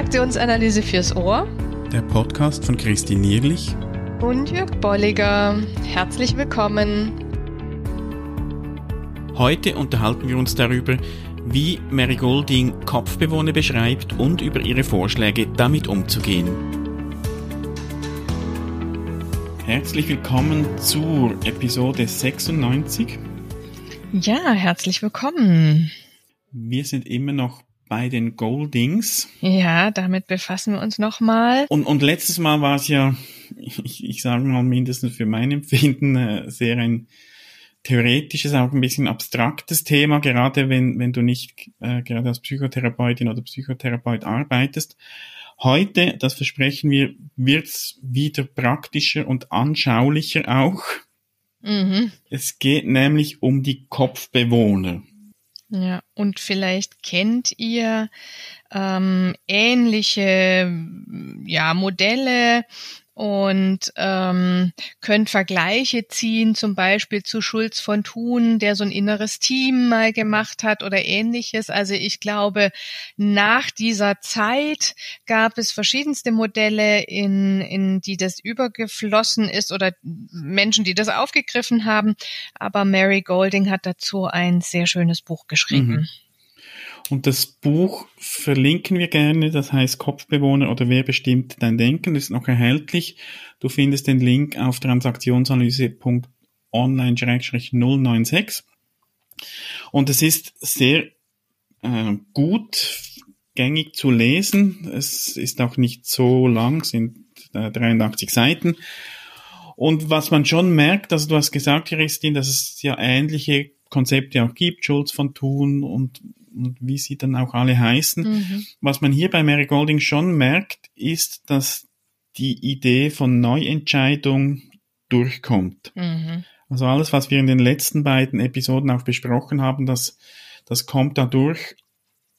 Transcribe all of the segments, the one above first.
Transaktionsanalyse fürs Ohr. Der Podcast von Christine Nierlich und Jörg Bolliger. Herzlich willkommen. Heute unterhalten wir uns darüber, wie Mary Golding Kopfbewohner beschreibt und über ihre Vorschläge, damit umzugehen. Herzlich willkommen zur Episode 96. Ja, herzlich willkommen. Wir sind immer noch bei den Goldings. Ja, damit befassen wir uns nochmal. Und, und letztes Mal war es ja, ich, ich sage mal mindestens für mein Empfinden, äh, sehr ein theoretisches, auch ein bisschen abstraktes Thema, gerade wenn, wenn du nicht äh, gerade als Psychotherapeutin oder Psychotherapeut arbeitest. Heute, das versprechen wir, wird's wieder praktischer und anschaulicher auch. Mhm. Es geht nämlich um die Kopfbewohner. Ja, und vielleicht kennt ihr ähm, ähnliche ja, Modelle und ähm, könnt Vergleiche ziehen, zum Beispiel zu Schulz von Thun, der so ein inneres Team mal gemacht hat oder ähnliches. Also ich glaube, nach dieser Zeit gab es verschiedenste Modelle, in, in die das übergeflossen ist oder Menschen, die das aufgegriffen haben. Aber Mary Golding hat dazu ein sehr schönes Buch geschrieben. Mhm. Und das Buch verlinken wir gerne, das heißt Kopfbewohner oder wer bestimmt dein Denken, das ist noch erhältlich. Du findest den Link auf transaktionsanalyse.online-096. Und es ist sehr äh, gut gängig zu lesen. Es ist auch nicht so lang, sind äh, 83 Seiten. Und was man schon merkt, also du hast gesagt, Christine, dass es ja ähnliche Konzepte auch gibt, Schulz von Thun und und wie sie dann auch alle heißen. Mhm. Was man hier bei Mary Golding schon merkt, ist, dass die Idee von Neuentscheidung durchkommt. Mhm. Also alles, was wir in den letzten beiden Episoden auch besprochen haben, das, das kommt da durch,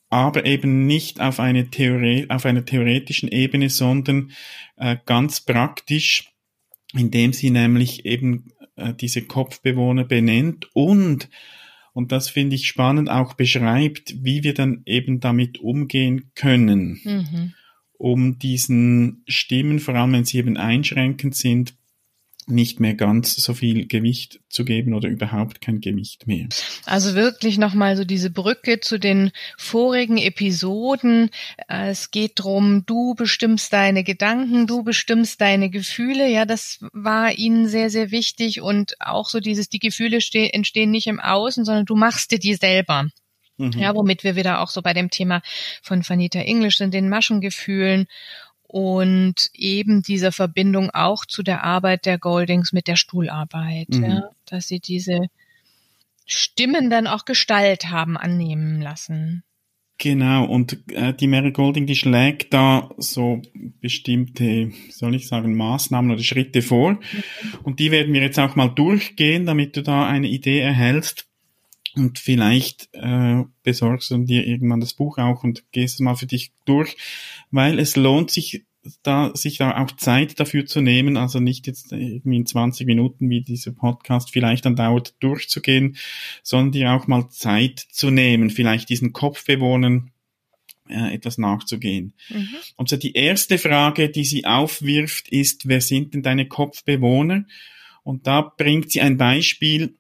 aber eben nicht auf, eine Theorie, auf einer theoretischen Ebene, sondern äh, ganz praktisch, indem sie nämlich eben äh, diese Kopfbewohner benennt und und das finde ich spannend, auch beschreibt, wie wir dann eben damit umgehen können, mhm. um diesen Stimmen, vor allem wenn sie eben einschränkend sind, nicht mehr ganz so viel Gewicht zu geben oder überhaupt kein Gewicht mehr. Also wirklich nochmal so diese Brücke zu den vorigen Episoden. Es geht drum, du bestimmst deine Gedanken, du bestimmst deine Gefühle. Ja, das war ihnen sehr, sehr wichtig und auch so dieses, die Gefühle entstehen nicht im Außen, sondern du machst dir die selber. Mhm. Ja, womit wir wieder auch so bei dem Thema von Vanita English sind, den Maschengefühlen und eben dieser Verbindung auch zu der Arbeit der Goldings mit der Stuhlarbeit, mhm. ja, dass sie diese Stimmen dann auch Gestalt haben annehmen lassen. Genau, und äh, die Mary Golding, die schlägt da so bestimmte, soll ich sagen, Maßnahmen oder Schritte vor. Mhm. Und die werden wir jetzt auch mal durchgehen, damit du da eine Idee erhältst. Und vielleicht äh, besorgst du dir irgendwann das Buch auch und gehst es mal für dich durch, weil es lohnt sich da, sich da auch Zeit dafür zu nehmen, also nicht jetzt irgendwie in 20 Minuten, wie dieser Podcast vielleicht dann dauert, durchzugehen, sondern dir auch mal Zeit zu nehmen, vielleicht diesen Kopfbewohnern äh, etwas nachzugehen. Mhm. Und so die erste Frage, die sie aufwirft, ist, wer sind denn deine Kopfbewohner? Und da bringt sie ein Beispiel,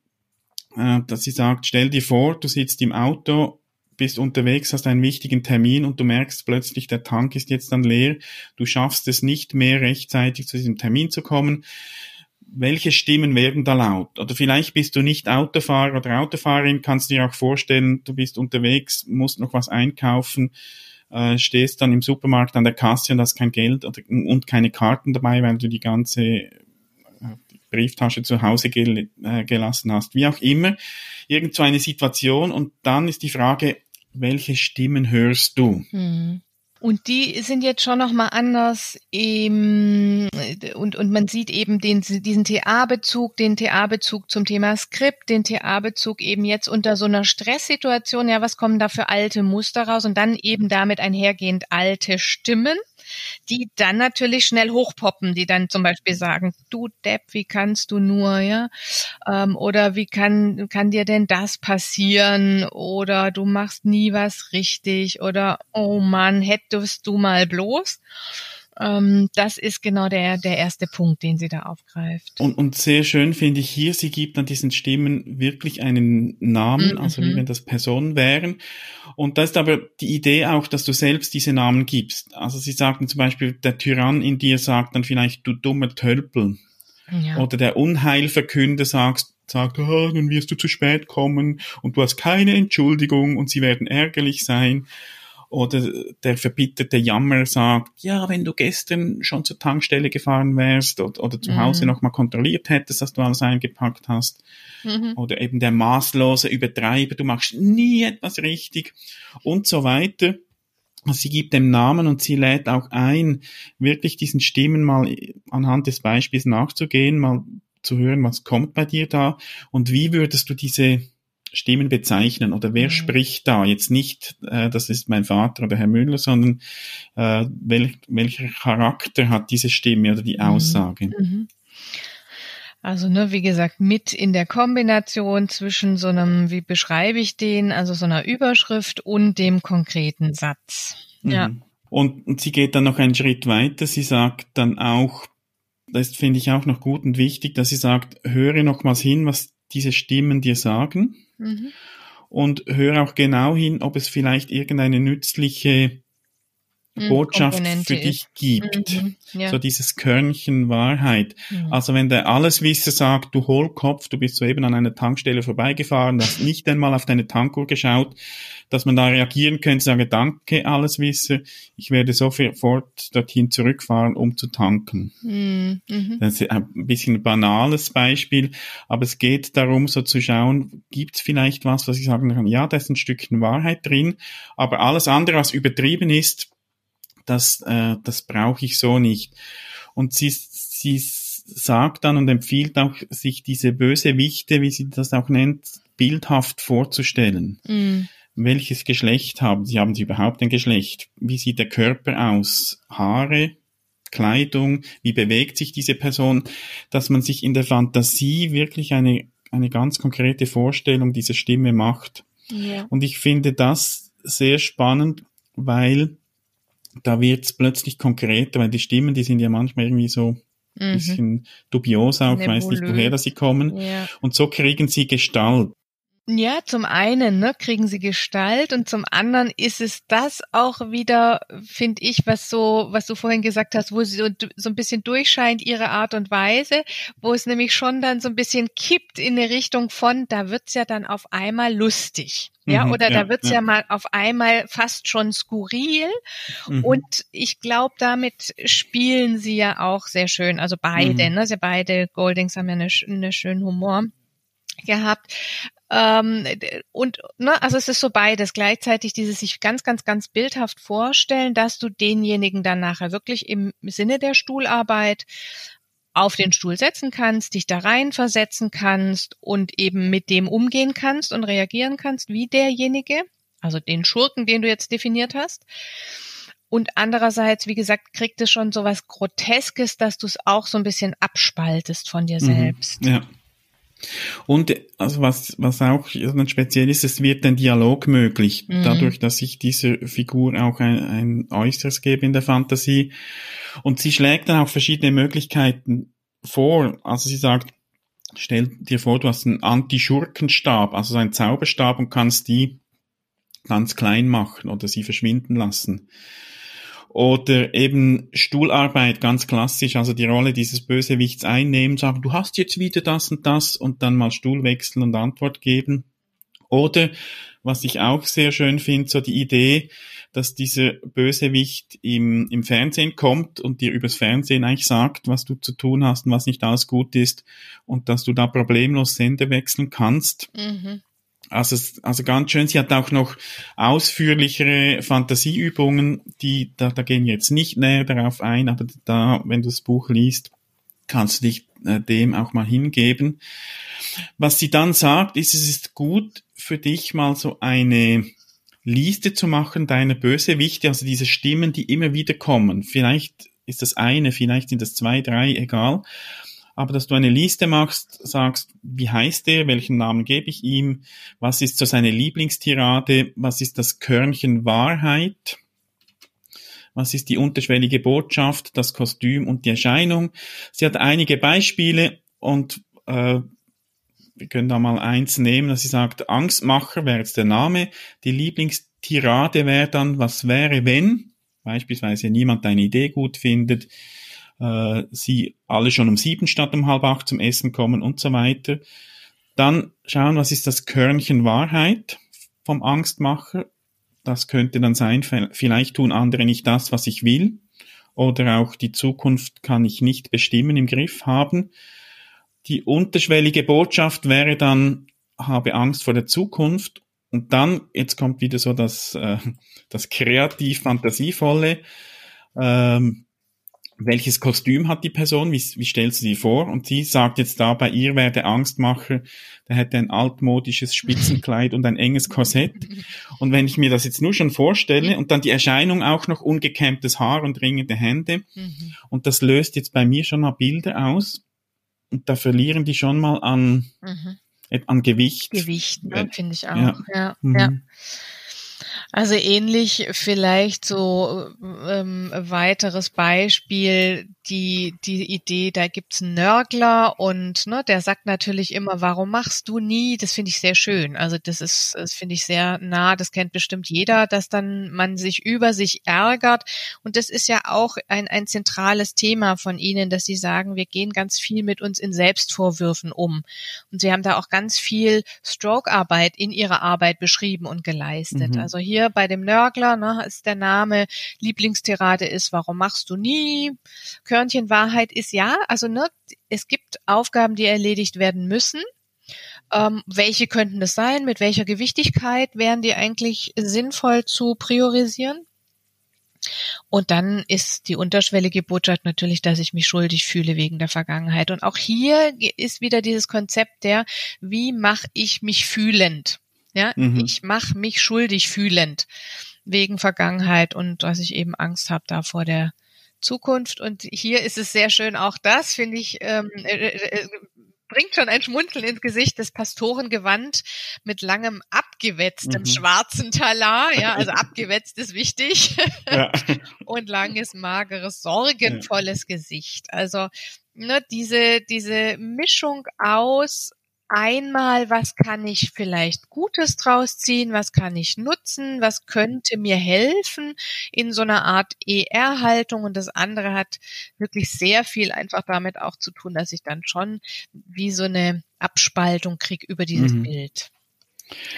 äh, dass sie sagt, stell dir vor, du sitzt im Auto bist unterwegs, hast einen wichtigen Termin und du merkst plötzlich, der Tank ist jetzt dann leer, du schaffst es nicht mehr rechtzeitig zu diesem Termin zu kommen. Welche Stimmen werden da laut? Oder vielleicht bist du nicht Autofahrer oder Autofahrerin, kannst dir auch vorstellen, du bist unterwegs, musst noch was einkaufen, äh, stehst dann im Supermarkt an der Kasse und hast kein Geld und keine Karten dabei, weil du die ganze Brieftasche zu Hause gel äh, gelassen hast. Wie auch immer, irgend so eine Situation und dann ist die Frage, welche Stimmen hörst du? Hm. Und die sind jetzt schon nochmal anders im, und, und man sieht eben den, diesen TA-Bezug, den TA-Bezug zum Thema Skript, den TA-Bezug eben jetzt unter so einer Stresssituation, ja, was kommen da für alte Muster raus und dann eben damit einhergehend alte Stimmen. Die dann natürlich schnell hochpoppen, die dann zum Beispiel sagen, du Depp, wie kannst du nur, ja? Ähm, oder wie kann, kann dir denn das passieren? Oder du machst nie was richtig oder oh Mann, hättest du mal bloß. Ähm, das ist genau der, der erste Punkt, den sie da aufgreift. Und, und sehr schön finde ich hier, sie gibt an diesen Stimmen wirklich einen Namen, mhm. also wie wenn das Personen wären. Und da ist aber die Idee auch, dass du selbst diese Namen gibst. Also sie sagten zum Beispiel, der Tyrann in dir sagt dann vielleicht, du dummer Tölpel. Ja. Oder der Unheilverkünder sagt, sagt, oh, nun wirst du zu spät kommen und du hast keine Entschuldigung und sie werden ärgerlich sein. Oder der verbitterte Jammer sagt, ja, wenn du gestern schon zur Tankstelle gefahren wärst oder, oder zu mhm. Hause nochmal kontrolliert hättest, dass du alles eingepackt hast. Mhm. Oder eben der maßlose Übertreiber, du machst nie etwas richtig und so weiter. Sie gibt dem Namen und sie lädt auch ein, wirklich diesen Stimmen mal anhand des Beispiels nachzugehen, mal zu hören, was kommt bei dir da und wie würdest du diese Stimmen bezeichnen oder wer mhm. spricht da? Jetzt nicht, äh, das ist mein Vater oder Herr Müller, sondern äh, wel, welcher Charakter hat diese Stimme oder die mhm. Aussage? Mhm. Also, ne, wie gesagt, mit in der Kombination zwischen so einem, wie beschreibe ich den, also so einer Überschrift und dem konkreten Satz. Ja. Mhm. Und, und sie geht dann noch einen Schritt weiter. Sie sagt dann auch, das finde ich auch noch gut und wichtig, dass sie sagt, höre nochmals hin, was diese Stimmen dir sagen mhm. und höre auch genau hin, ob es vielleicht irgendeine nützliche hm, Botschaft für dich gibt. Mhm, ja. So dieses Körnchen Wahrheit. Mhm. Also wenn der Alleswisser sagt, du Hohlkopf, du bist soeben an einer Tankstelle vorbeigefahren, du hast nicht einmal auf deine Tankuhr geschaut, dass man da reagieren könnte, sage danke Alleswisser, ich werde sofort dorthin zurückfahren, um zu tanken. Mhm. Das ist ein bisschen ein banales Beispiel, aber es geht darum, so zu schauen, gibt es vielleicht was, was ich sagen kann, ja, da ist ein Stückchen Wahrheit drin, aber alles andere, was übertrieben ist, das, äh, das brauche ich so nicht. Und sie, sie sagt dann und empfiehlt auch, sich diese Bösewichte, wie sie das auch nennt, bildhaft vorzustellen. Mm. Welches Geschlecht haben sie? Haben sie überhaupt ein Geschlecht? Wie sieht der Körper aus? Haare, Kleidung, wie bewegt sich diese Person? Dass man sich in der Fantasie wirklich eine, eine ganz konkrete Vorstellung dieser Stimme macht. Ja. Und ich finde das sehr spannend, weil da wird's plötzlich konkreter, weil die Stimmen, die sind ja manchmal irgendwie so ein mhm. bisschen dubios auch, weiß nicht, woher sie kommen. Ja. Und so kriegen sie Gestalt. Ja, zum einen ne, kriegen sie Gestalt und zum anderen ist es das auch wieder, finde ich, was so, was du vorhin gesagt hast, wo sie so, so ein bisschen durchscheint, ihre Art und Weise, wo es nämlich schon dann so ein bisschen kippt in eine Richtung von, da wird's ja dann auf einmal lustig. Ja, mhm, oder ja, da wird's ja. ja. mal auf einmal fast schon skurril. Mhm. Und ich glaube, damit spielen sie ja auch sehr schön. Also beide, mhm. ne? Sie beide Goldings haben ja eine, eine schönen Humor gehabt. Ähm, und ne, also es ist so beides gleichzeitig dieses sich ganz, ganz, ganz bildhaft vorstellen, dass du denjenigen dann nachher wirklich im Sinne der Stuhlarbeit auf den Stuhl setzen kannst, dich da rein versetzen kannst und eben mit dem umgehen kannst und reagieren kannst wie derjenige, also den Schurken, den du jetzt definiert hast. Und andererseits, wie gesagt, kriegt es schon so was Groteskes, dass du es auch so ein bisschen abspaltest von dir mhm. selbst. Ja. Und also was, was auch speziell ist, es wird ein Dialog möglich, mhm. dadurch, dass ich dieser Figur auch ein, ein Äußeres gebe in der Fantasie. Und sie schlägt dann auch verschiedene Möglichkeiten vor. Also sie sagt, stell dir vor, du hast einen Anti-Schurkenstab, also einen Zauberstab und kannst die ganz klein machen oder sie verschwinden lassen. Oder eben Stuhlarbeit, ganz klassisch, also die Rolle dieses Bösewichts einnehmen, sagen, du hast jetzt wieder das und das und dann mal Stuhl wechseln und Antwort geben. Oder, was ich auch sehr schön finde, so die Idee, dass dieser Bösewicht im, im Fernsehen kommt und dir übers Fernsehen eigentlich sagt, was du zu tun hast und was nicht alles gut ist und dass du da problemlos Sender wechseln kannst. Mhm. Also, also ganz schön. Sie hat auch noch ausführlichere Fantasieübungen, die, da, da gehen jetzt nicht näher darauf ein, aber da, wenn du das Buch liest, kannst du dich äh, dem auch mal hingeben. Was sie dann sagt, ist, es ist gut für dich mal so eine Liste zu machen deiner Bösewichte, also diese Stimmen, die immer wieder kommen. Vielleicht ist das eine, vielleicht sind das zwei, drei, egal. Aber dass du eine Liste machst, sagst, wie heißt er, welchen Namen gebe ich ihm, was ist so seine Lieblingstirade, was ist das Körnchen Wahrheit, was ist die unterschwellige Botschaft, das Kostüm und die Erscheinung. Sie hat einige Beispiele und äh, wir können da mal eins nehmen, dass sie sagt, Angstmacher wäre jetzt der Name, die Lieblingstirade wäre dann, was wäre, wenn beispielsweise niemand deine Idee gut findet, äh, sie alle schon um sieben statt um halb acht zum Essen kommen und so weiter. Dann schauen, was ist das Körnchen Wahrheit vom Angstmacher. Das könnte dann sein, vielleicht tun andere nicht das, was ich will. Oder auch die Zukunft kann ich nicht bestimmen, im Griff haben. Die unterschwellige Botschaft wäre dann, habe Angst vor der Zukunft. Und dann, jetzt kommt wieder so das, äh, das kreativ-fantasievolle. Ähm, welches Kostüm hat die Person, wie, wie stellst du sie vor? Und sie sagt jetzt da, bei ihr wäre der Angstmacher, der hätte ein altmodisches Spitzenkleid und ein enges Korsett. Und wenn ich mir das jetzt nur schon vorstelle und dann die Erscheinung auch noch ungekämmtes Haar und ringende Hände, mhm. und das löst jetzt bei mir schon mal Bilder aus, und da verlieren die schon mal an, mhm. an Gewicht. Gewicht, ne, finde ich auch. Ja, ja. Mhm. ja. Also ähnlich vielleicht so ähm, weiteres Beispiel, die, die Idee, da gibt's einen Nörgler und ne, der sagt natürlich immer, warum machst du nie? Das finde ich sehr schön. Also das ist, das finde ich sehr nah, das kennt bestimmt jeder, dass dann man sich über sich ärgert. Und das ist ja auch ein, ein zentrales Thema von Ihnen, dass Sie sagen, wir gehen ganz viel mit uns in Selbstvorwürfen um. Und Sie haben da auch ganz viel Stroke-Arbeit in Ihrer Arbeit beschrieben und geleistet. Mhm. Also hier hier bei dem Nörgler, ne, ist der Name, Lieblingstirade ist, warum machst du nie? Körnchen Wahrheit ist ja, also ne, es gibt Aufgaben, die erledigt werden müssen. Ähm, welche könnten das sein? Mit welcher Gewichtigkeit wären die eigentlich sinnvoll zu priorisieren? Und dann ist die unterschwellige Botschaft natürlich, dass ich mich schuldig fühle wegen der Vergangenheit. Und auch hier ist wieder dieses Konzept der, wie mache ich mich fühlend? Ja, mhm. ich mache mich schuldig fühlend wegen Vergangenheit und dass ich eben Angst habe da vor der Zukunft. Und hier ist es sehr schön, auch das finde ich ähm, äh, äh, äh, bringt schon ein Schmunzeln ins Gesicht, das Pastorengewand mit langem abgewetztem mhm. schwarzen Talar, ja, also abgewetzt ist wichtig, ja. und langes, mageres, sorgenvolles ja. Gesicht. Also ne, diese, diese Mischung aus einmal, was kann ich vielleicht Gutes draus ziehen, was kann ich nutzen, was könnte mir helfen in so einer Art ER-Haltung und das andere hat wirklich sehr viel einfach damit auch zu tun, dass ich dann schon wie so eine Abspaltung kriege über dieses mhm. Bild.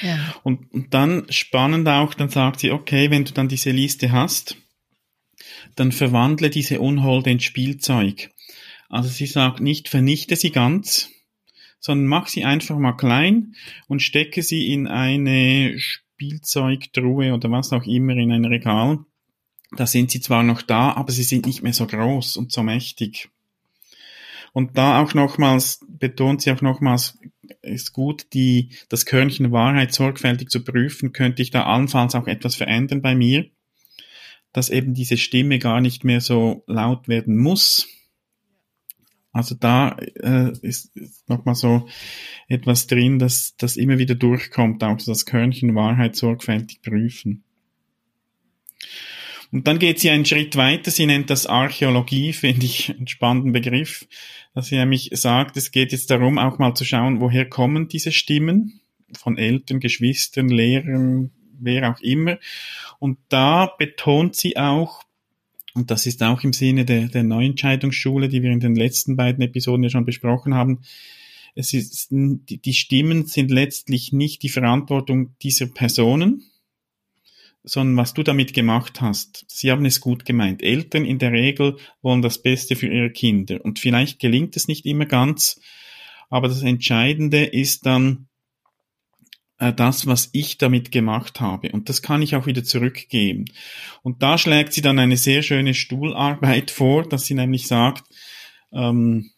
Ja. Und, und dann spannend auch, dann sagt sie, okay, wenn du dann diese Liste hast, dann verwandle diese Unholde in Spielzeug. Also sie sagt nicht, vernichte sie ganz, sondern mach sie einfach mal klein und stecke sie in eine Spielzeugtruhe oder was auch immer in ein Regal. Da sind sie zwar noch da, aber sie sind nicht mehr so groß und so mächtig. Und da auch nochmals, betont sie auch nochmals, ist gut, die, das Körnchen Wahrheit sorgfältig zu prüfen, könnte ich da allenfalls auch etwas verändern bei mir, dass eben diese Stimme gar nicht mehr so laut werden muss, also da äh, ist, ist nochmal so etwas drin, dass das immer wieder durchkommt, auch das Körnchen Wahrheit sorgfältig prüfen. Und dann geht sie einen Schritt weiter, sie nennt das Archäologie, finde ich einen spannenden Begriff, dass sie nämlich sagt, es geht jetzt darum, auch mal zu schauen, woher kommen diese Stimmen von Eltern, Geschwistern, Lehrern, wer auch immer. Und da betont sie auch, und das ist auch im Sinne der, der Neuentscheidungsschule, die wir in den letzten beiden Episoden ja schon besprochen haben. Es ist, die Stimmen sind letztlich nicht die Verantwortung dieser Personen, sondern was du damit gemacht hast. Sie haben es gut gemeint. Eltern in der Regel wollen das Beste für ihre Kinder. Und vielleicht gelingt es nicht immer ganz, aber das Entscheidende ist dann, das, was ich damit gemacht habe. Und das kann ich auch wieder zurückgeben. Und da schlägt sie dann eine sehr schöne Stuhlarbeit vor, dass sie nämlich sagt, ähm,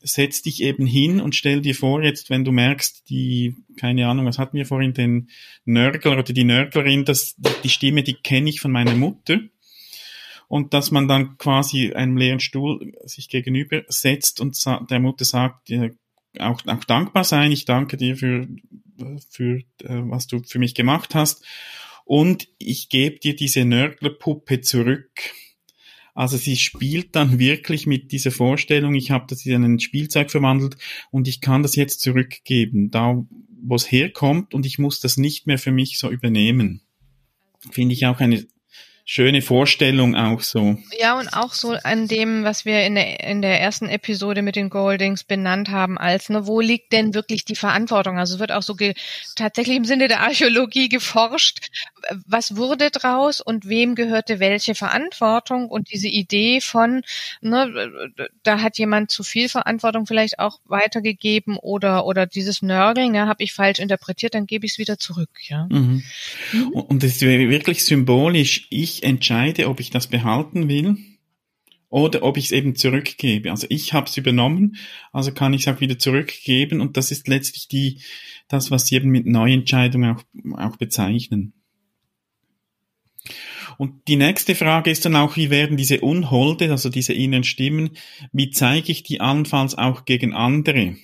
setz dich eben hin und stell dir vor, jetzt, wenn du merkst, die, keine Ahnung, was hatten wir vorhin, den Nörgler oder die Nörglerin, das, die Stimme, die kenne ich von meiner Mutter. Und dass man dann quasi einem leeren Stuhl sich gegenüber setzt und der Mutter sagt, auch, auch dankbar sein, ich danke dir für, für äh, was du für mich gemacht hast. Und ich gebe dir diese Nörglerpuppe zurück also sie spielt dann wirklich mit dieser Vorstellung, ich habe das in ein Spielzeug verwandelt und ich kann das jetzt zurückgeben, da wo es herkommt und ich muss das nicht mehr für mich so übernehmen. Finde ich auch eine schöne Vorstellung auch so. Ja, und auch so an dem, was wir in der, in der ersten Episode mit den Goldings benannt haben, als, ne, wo liegt denn wirklich die Verantwortung? Also wird auch so tatsächlich im Sinne der Archäologie geforscht, was wurde draus und wem gehörte welche Verantwortung und diese Idee von, ne, da hat jemand zu viel Verantwortung vielleicht auch weitergegeben oder, oder dieses Nörgeln, ja, habe ich falsch interpretiert, dann gebe ich es wieder zurück, ja. Mhm. Mhm. Und es ist wirklich symbolisch, ich entscheide, ob ich das behalten will oder ob ich es eben zurückgebe. Also ich habe es übernommen, also kann ich es auch wieder zurückgeben und das ist letztlich die, das, was Sie eben mit Neuentscheidung auch, auch bezeichnen. Und die nächste Frage ist dann auch, wie werden diese Unholde, also diese inneren Stimmen, wie zeige ich die allenfalls auch gegen andere?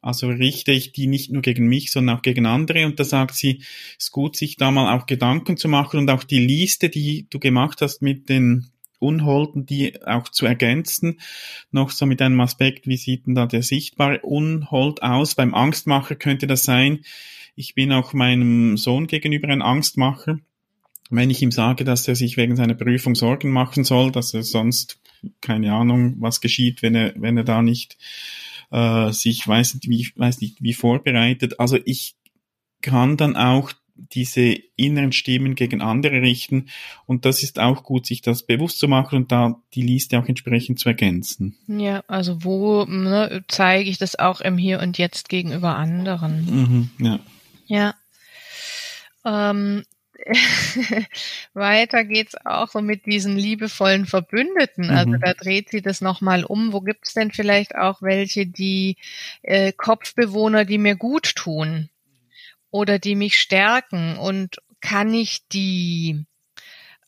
Also richte ich die nicht nur gegen mich, sondern auch gegen andere. Und da sagt sie, es ist gut, sich da mal auch Gedanken zu machen und auch die Liste, die du gemacht hast mit den Unholden, die auch zu ergänzen. Noch so mit einem Aspekt, wie sieht denn da der sichtbare Unhold aus? Beim Angstmacher könnte das sein, ich bin auch meinem Sohn gegenüber ein Angstmacher. Wenn ich ihm sage, dass er sich wegen seiner Prüfung Sorgen machen soll, dass er sonst keine Ahnung, was geschieht, wenn er, wenn er da nicht äh, sich weiß nicht wie, weiß nicht wie vorbereitet. Also ich kann dann auch diese inneren Stimmen gegen andere richten. Und das ist auch gut, sich das bewusst zu machen und da die Liste auch entsprechend zu ergänzen. Ja, also wo ne, zeige ich das auch im Hier und Jetzt gegenüber anderen? Mhm, ja. Ja. Ähm, weiter geht's auch so mit diesen liebevollen Verbündeten. Also mhm. da dreht sie das nochmal um. Wo gibt's denn vielleicht auch welche, die äh, Kopfbewohner, die mir gut tun oder die mich stärken? Und kann ich die,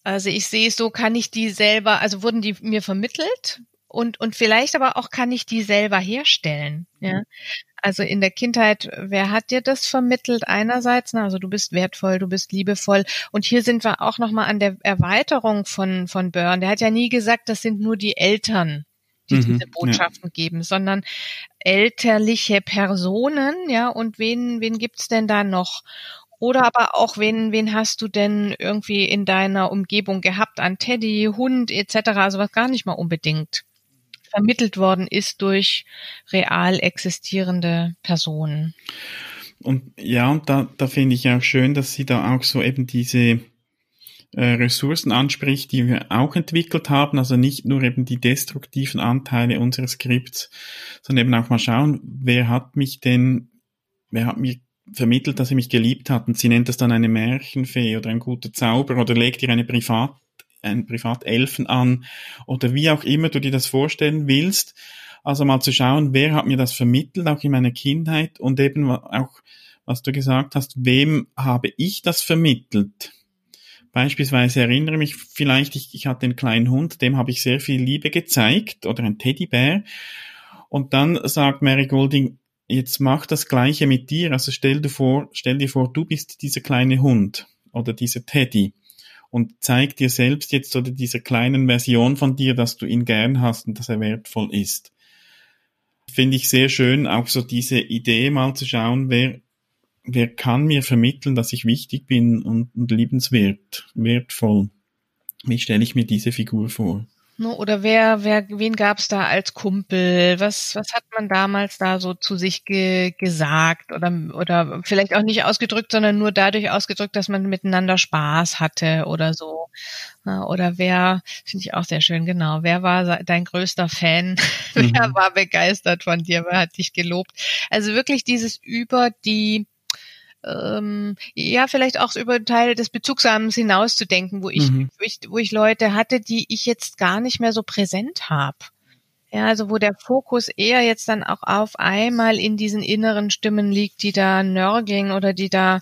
also ich sehe es so, kann ich die selber, also wurden die mir vermittelt? Und, und vielleicht aber auch kann ich die selber herstellen. Ja? Also in der Kindheit, wer hat dir das vermittelt? Einerseits, ne, also du bist wertvoll, du bist liebevoll. Und hier sind wir auch nochmal an der Erweiterung von, von Byrne. Der hat ja nie gesagt, das sind nur die Eltern, die mhm, diese Botschaften ja. geben, sondern elterliche Personen, ja, und wen, wen gibt's denn da noch? Oder aber auch, wen, wen hast du denn irgendwie in deiner Umgebung gehabt an Teddy, Hund etc., also was gar nicht mal unbedingt vermittelt worden ist durch real existierende Personen. Und ja, und da, da finde ich auch schön, dass sie da auch so eben diese äh, Ressourcen anspricht, die wir auch entwickelt haben, also nicht nur eben die destruktiven Anteile unseres Skripts, sondern eben auch mal schauen, wer hat mich denn, wer hat mir vermittelt, dass er mich geliebt hat. Und sie nennt das dann eine Märchenfee oder ein guter Zauber oder legt ihr eine Privat ein Privatelfen an oder wie auch immer du dir das vorstellen willst. Also mal zu schauen, wer hat mir das vermittelt, auch in meiner Kindheit und eben auch, was du gesagt hast, wem habe ich das vermittelt? Beispielsweise erinnere mich vielleicht, ich, ich hatte einen kleinen Hund, dem habe ich sehr viel Liebe gezeigt oder ein Teddybär. Und dann sagt Mary Golding, jetzt mach das Gleiche mit dir. Also stell dir vor, stell dir vor, du bist dieser kleine Hund oder dieser Teddy und zeig dir selbst jetzt oder dieser kleinen Version von dir, dass du ihn gern hast und dass er wertvoll ist. Finde ich sehr schön, auch so diese Idee mal zu schauen, wer, wer kann mir vermitteln, dass ich wichtig bin und, und liebenswert, wertvoll. Wie stelle ich mir diese Figur vor? Ne, oder wer, wer, wen gab's da als Kumpel? Was, was hat man damals da so zu sich ge, gesagt oder oder vielleicht auch nicht ausgedrückt, sondern nur dadurch ausgedrückt, dass man miteinander Spaß hatte oder so. Ne, oder wer, finde ich auch sehr schön, genau. Wer war dein größter Fan? Mhm. wer war begeistert von dir? Wer hat dich gelobt? Also wirklich dieses über die ähm, ja, vielleicht auch über Teil des Bezugsrahmens hinauszudenken, wo ich, mhm. wo ich, wo ich Leute hatte, die ich jetzt gar nicht mehr so präsent habe. Ja, also wo der Fokus eher jetzt dann auch auf einmal in diesen inneren Stimmen liegt, die da nörgeln oder die da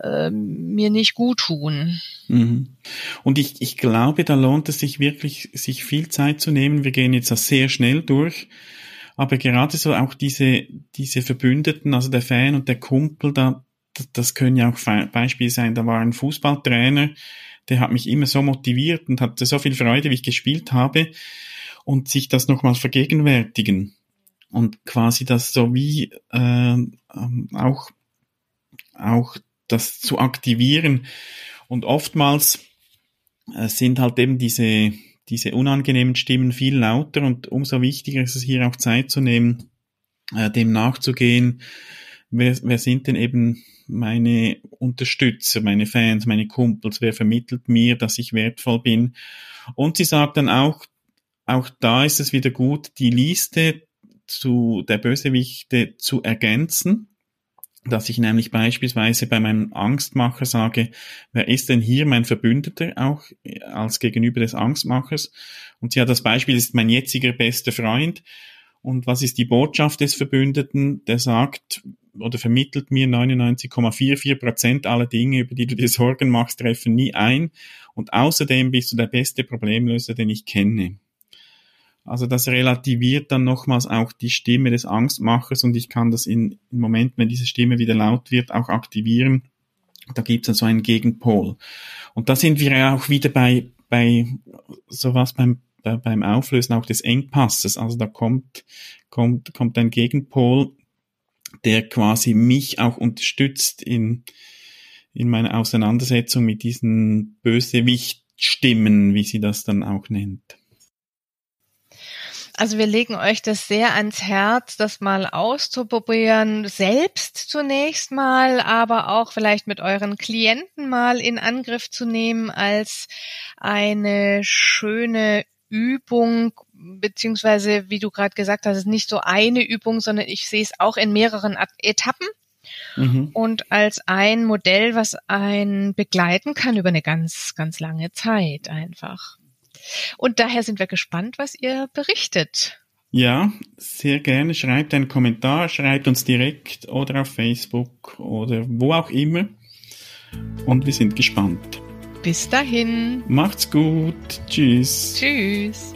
äh, mir nicht gut tun. Mhm. Und ich, ich glaube, da lohnt es sich wirklich, sich viel Zeit zu nehmen. Wir gehen jetzt das sehr schnell durch. Aber gerade so auch diese, diese Verbündeten, also der Fan und der Kumpel, da, das können ja auch Beispiele sein. Da war ein Fußballtrainer, der hat mich immer so motiviert und hatte so viel Freude, wie ich gespielt habe und sich das nochmal vergegenwärtigen und quasi das so wie äh, auch auch das zu aktivieren und oftmals äh, sind halt eben diese diese unangenehmen Stimmen viel lauter und umso wichtiger ist es hier auch Zeit zu nehmen, äh, dem nachzugehen. Wer, wer sind denn eben meine Unterstützer, meine Fans, meine Kumpels? Wer vermittelt mir, dass ich wertvoll bin? Und sie sagt dann auch, auch da ist es wieder gut, die Liste zu der Bösewichte zu ergänzen dass ich nämlich beispielsweise bei meinem Angstmacher sage, wer ist denn hier mein Verbündeter auch als gegenüber des Angstmachers? Und ja, das Beispiel ist mein jetziger bester Freund. Und was ist die Botschaft des Verbündeten? Der sagt oder vermittelt mir 99,44 Prozent aller Dinge, über die du dir Sorgen machst, treffen nie ein. Und außerdem bist du der beste Problemlöser, den ich kenne. Also das relativiert dann nochmals auch die Stimme des Angstmachers und ich kann das in, im Moment, wenn diese Stimme wieder laut wird, auch aktivieren. Da gibt es dann so einen Gegenpol. Und da sind wir ja auch wieder bei, bei sowas beim, bei, beim Auflösen auch des Engpasses. Also da kommt, kommt, kommt ein Gegenpol, der quasi mich auch unterstützt in, in meiner Auseinandersetzung mit diesen Bösewichtstimmen, wie sie das dann auch nennt. Also wir legen euch das sehr ans Herz, das mal auszuprobieren, selbst zunächst mal, aber auch vielleicht mit euren Klienten mal in Angriff zu nehmen als eine schöne Übung, beziehungsweise, wie du gerade gesagt hast, ist nicht so eine Übung, sondern ich sehe es auch in mehreren Etappen. Mhm. Und als ein Modell, was einen begleiten kann über eine ganz, ganz lange Zeit einfach. Und daher sind wir gespannt, was ihr berichtet. Ja, sehr gerne. Schreibt einen Kommentar, schreibt uns direkt oder auf Facebook oder wo auch immer. Und wir sind gespannt. Bis dahin. Macht's gut. Tschüss. Tschüss.